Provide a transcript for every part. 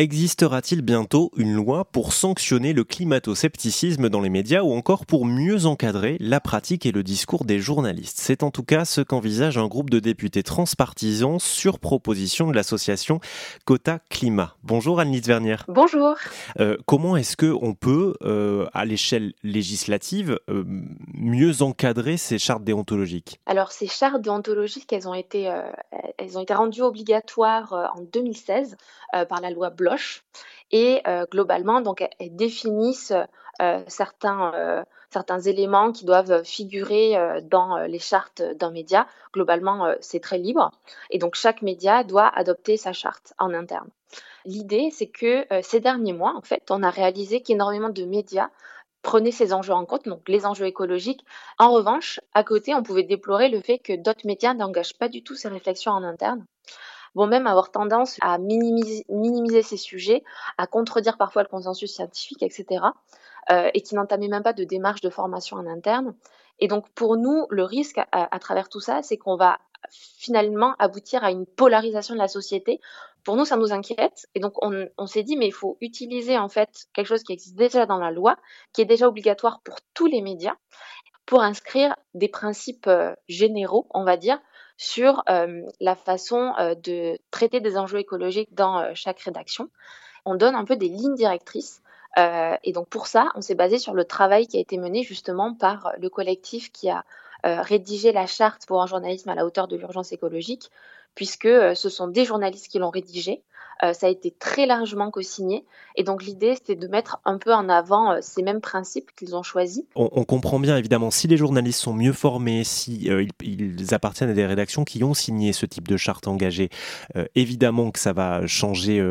Existera-t-il bientôt une loi pour sanctionner le climato-scepticisme dans les médias ou encore pour mieux encadrer la pratique et le discours des journalistes? C'est en tout cas ce qu'envisage un groupe de députés transpartisans sur proposition de l'association Cota Climat. Bonjour Anne-Lise Vernier. Bonjour. Euh, comment est-ce qu'on peut, euh, à l'échelle législative, euh, mieux encadrer ces chartes déontologiques? Alors ces chartes déontologiques, elles ont été, elles ont été rendues obligatoires en 2016 par la loi Blanc et euh, globalement, donc, elles, définissent euh, certains, euh, certains éléments qui doivent figurer dans les chartes d'un média. Globalement, c'est très libre. Et donc, chaque média doit adopter sa charte en interne. L'idée, c'est que ces derniers mois, en fait, on a réalisé qu'énormément de médias prenaient ces enjeux en compte, donc les enjeux écologiques. En revanche, à côté, on pouvait déplorer le fait que d'autres médias n'engagent pas du tout ces réflexions en interne vont même avoir tendance à minimiser, ces sujets, à contredire parfois le consensus scientifique, etc., euh, et qui n'entamaient même pas de démarche de formation en interne. Et donc pour nous, le risque à, travers tout ça, c'est qu'on va finalement aboutir à une polarisation de la société. Pour nous, ça nous inquiète. Et donc, on, s'est dit, mais il faut utiliser en fait quelque chose qui existe déjà dans la loi, qui est déjà obligatoire pour tous les médias, pour inscrire des principes euh, généraux, on va dire, sur la façon de traiter des enjeux écologiques dans chaque rédaction. On donne un peu des lignes directrices. et donc pour ça, on s'est basé sur le travail qui a été mené justement par le collectif qui a rédigé la charte pour un journalisme à la hauteur de l'urgence écologique, puisque ce sont des journalistes qui l'ont rédigé. Euh, ça a été très largement co-signé. Et donc l'idée, c'était de mettre un peu en avant euh, ces mêmes principes qu'ils ont choisis. On, comprend bien, évidemment, si les journalistes sont mieux formés, si euh, ils, appartiennent à des rédactions qui ont signé ce type de charte engagée, évidemment que ça va changer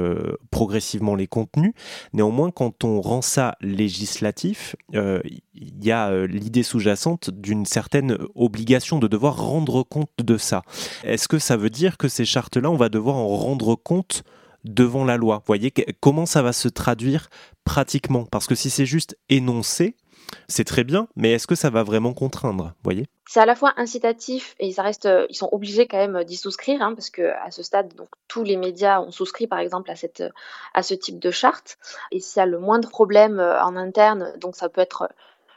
progressivement les contenus. Néanmoins, quand on rend ça législatif, il y a l'idée sous-jacente d'une certaine obligation de devoir rendre compte de ça. Est-ce que ça veut dire que ces chartes-là, on va devoir en rendre compte devant la loi. Vous voyez comment ça va se traduire pratiquement? Parce que si c'est juste énoncé, c'est très bien, mais est-ce que ça va vraiment contraindre? Voyez? C'est à la fois incitatif et reste, ils sont obligés quand même d'y souscrire, hein, parce que à ce stade, donc tous les médias ont souscrit par exemple à cette, à ce type de charte. Et s'il y a le moindre problème euh, en interne, donc ça peut être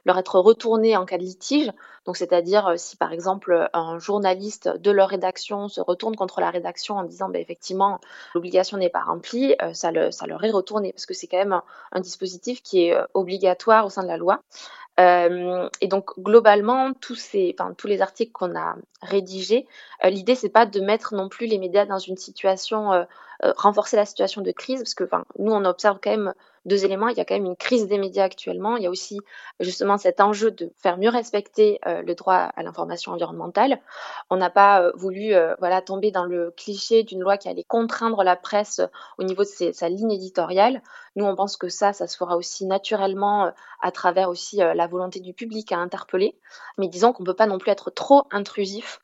leur être retourné en cas de litige. Donc, c'est-à-dire euh, si par exemple un journaliste de leur rédaction se retourne contre la rédaction en disant, ben, effectivement, l'obligation n'est pas remplie, euh, ça leur est retourné parce que c'est quand même un, dispositif qui est euh, obligatoire au sein de la loi. Et donc globalement, tous ces, enfin, tous les articles qu'on a rédigés, l'idée c'est pas de mettre non plus les médias dans une situation, renforcer la situation de crise, parce que nous on observe quand même deux éléments. Il y a quand même une crise des médias actuellement. Il y a aussi justement cet enjeu de faire mieux respecter euh, le droit à l'information environnementale. On n'a pas euh, voulu euh, voilà tomber dans le cliché d'une loi qui allait contraindre la presse au niveau de sa ligne éditoriale. Nous, on pense que ça, ça se fera aussi naturellement à travers aussi la volonté du public à interpeller. Mais disons qu'on ne peut pas non plus être trop intrusif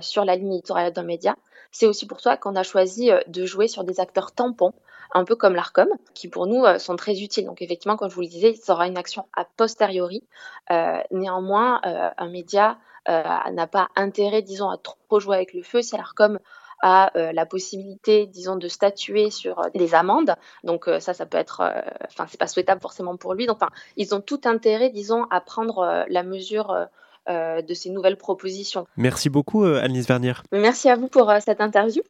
sur la ligne éditoriale d'un média. C'est aussi pour ça qu'on a choisi de jouer sur des acteurs tampons un peu comme l'ARCOM, qui pour nous euh, sont très utiles. Donc effectivement, comme je vous le disais, il aura une action a posteriori. Euh, néanmoins, euh, un média n'a pas intérêt, disons, à trop jouer avec le feu si l'ARCOM a la possibilité, disons, de statuer sur des amendes. Donc ça, ça peut être, enfin, c'est pas souhaitable forcément pour lui. Donc, enfin, ils ont tout intérêt, disons, à prendre la mesure de ces nouvelles propositions. Merci beaucoup, Annelise Vernier. Merci à vous pour cette interview.